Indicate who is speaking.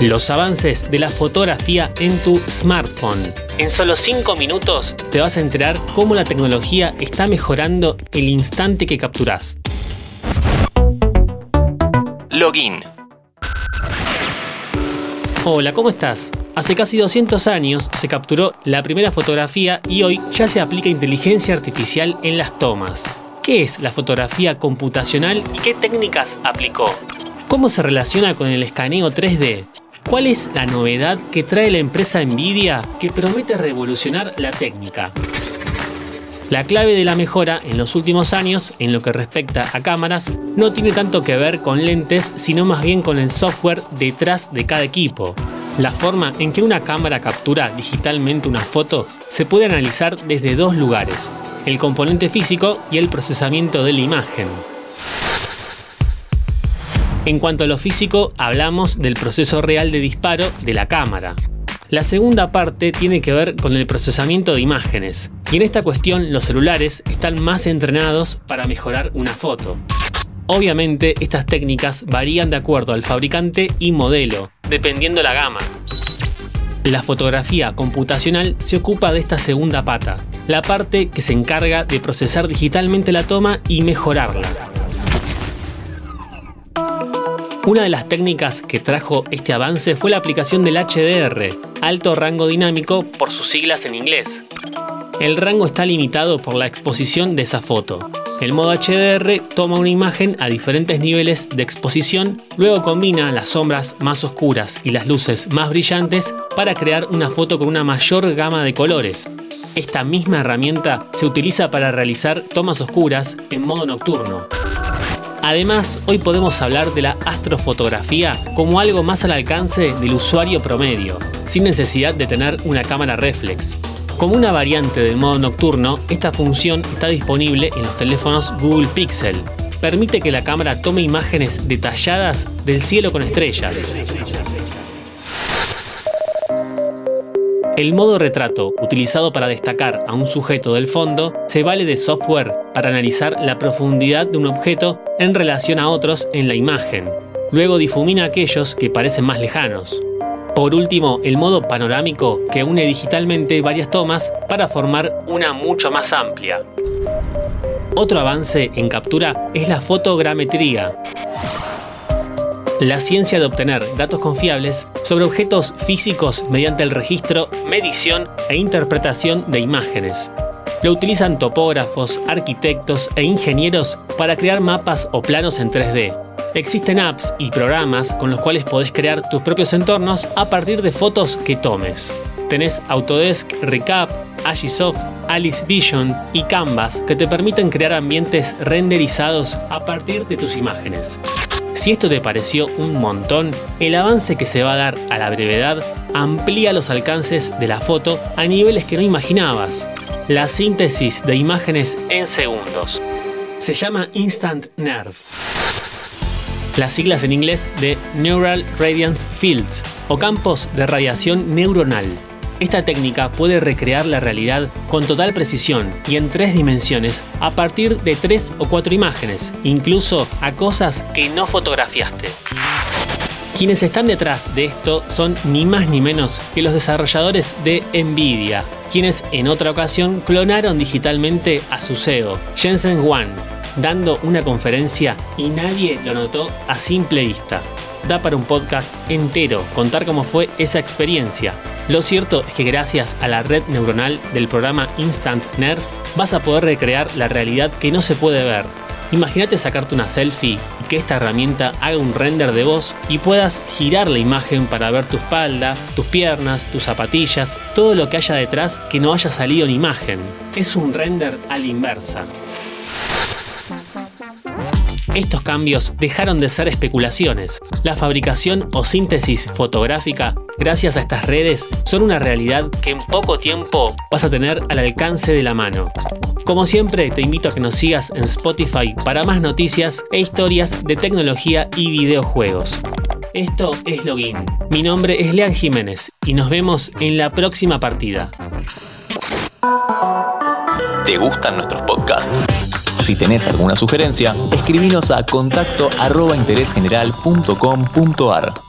Speaker 1: Los avances de la fotografía en tu smartphone. En solo 5 minutos te vas a enterar cómo la tecnología está mejorando el instante que capturas.
Speaker 2: Login.
Speaker 1: Hola, ¿cómo estás? Hace casi 200 años se capturó la primera fotografía y hoy ya se aplica inteligencia artificial en las tomas. ¿Qué es la fotografía computacional y qué técnicas aplicó? ¿Cómo se relaciona con el escaneo 3D? ¿Cuál es la novedad que trae la empresa Nvidia que promete revolucionar la técnica? La clave de la mejora en los últimos años, en lo que respecta a cámaras, no tiene tanto que ver con lentes, sino más bien con el software detrás de cada equipo. La forma en que una cámara captura digitalmente una foto se puede analizar desde dos lugares, el componente físico y el procesamiento de la imagen. En cuanto a lo físico, hablamos del proceso real de disparo de la cámara. La segunda parte tiene que ver con el procesamiento de imágenes, y en esta cuestión los celulares están más entrenados para mejorar una foto. Obviamente estas técnicas varían de acuerdo al fabricante y modelo, dependiendo la gama. La fotografía computacional se ocupa de esta segunda pata, la parte que se encarga de procesar digitalmente la toma y mejorarla. Una de las técnicas que trajo este avance fue la aplicación del HDR, alto rango dinámico por sus siglas en inglés. El rango está limitado por la exposición de esa foto. El modo HDR toma una imagen a diferentes niveles de exposición, luego combina las sombras más oscuras y las luces más brillantes para crear una foto con una mayor gama de colores. Esta misma herramienta se utiliza para realizar tomas oscuras en modo nocturno. Además, hoy podemos hablar de la astrofotografía como algo más al alcance del usuario promedio, sin necesidad de tener una cámara reflex. Como una variante del modo nocturno, esta función está disponible en los teléfonos Google Pixel. Permite que la cámara tome imágenes detalladas del cielo con estrellas. El modo retrato, utilizado para destacar a un sujeto del fondo, se vale de software para analizar la profundidad de un objeto en relación a otros en la imagen. Luego difumina aquellos que parecen más lejanos. Por último, el modo panorámico que une digitalmente varias tomas para formar una mucho más amplia. Otro avance en captura es la fotogrametría, la ciencia de obtener datos confiables sobre objetos físicos mediante el registro, medición e interpretación de imágenes. Lo utilizan topógrafos, arquitectos e ingenieros para crear mapas o planos en 3D. Existen apps y programas con los cuales podés crear tus propios entornos a partir de fotos que tomes. Tenés Autodesk Recap, Agisoft, Alice Vision y Canvas que te permiten crear ambientes renderizados a partir de tus imágenes. Si esto te pareció un montón, el avance que se va a dar a la brevedad amplía los alcances de la foto a niveles que no imaginabas. La síntesis de imágenes en segundos. Se llama Instant Nerve. Las siglas en inglés de Neural Radiance Fields o campos de radiación neuronal. Esta técnica puede recrear la realidad con total precisión y en tres dimensiones a partir de tres o cuatro imágenes, incluso a cosas que no fotografiaste. Quienes están detrás de esto son ni más ni menos que los desarrolladores de Nvidia, quienes en otra ocasión clonaron digitalmente a su CEO, Jensen Huang, dando una conferencia y nadie lo notó a simple vista da para un podcast entero contar cómo fue esa experiencia. Lo cierto es que gracias a la red neuronal del programa Instant Nerve vas a poder recrear la realidad que no se puede ver. Imagínate sacarte una selfie y que esta herramienta haga un render de voz y puedas girar la imagen para ver tu espalda, tus piernas, tus zapatillas, todo lo que haya detrás que no haya salido en imagen. Es un render a la inversa. Estos cambios dejaron de ser especulaciones. La fabricación o síntesis fotográfica, gracias a estas redes, son una realidad que en poco tiempo vas a tener al alcance de la mano. Como siempre, te invito a que nos sigas en Spotify para más noticias e historias de tecnología y videojuegos. Esto es Login. Mi nombre es Lean Jiménez y nos vemos en la próxima partida.
Speaker 2: ¿Te gustan nuestros podcasts? Si tenés alguna sugerencia, escribinos a contacto arroba interésgeneral.com.ar.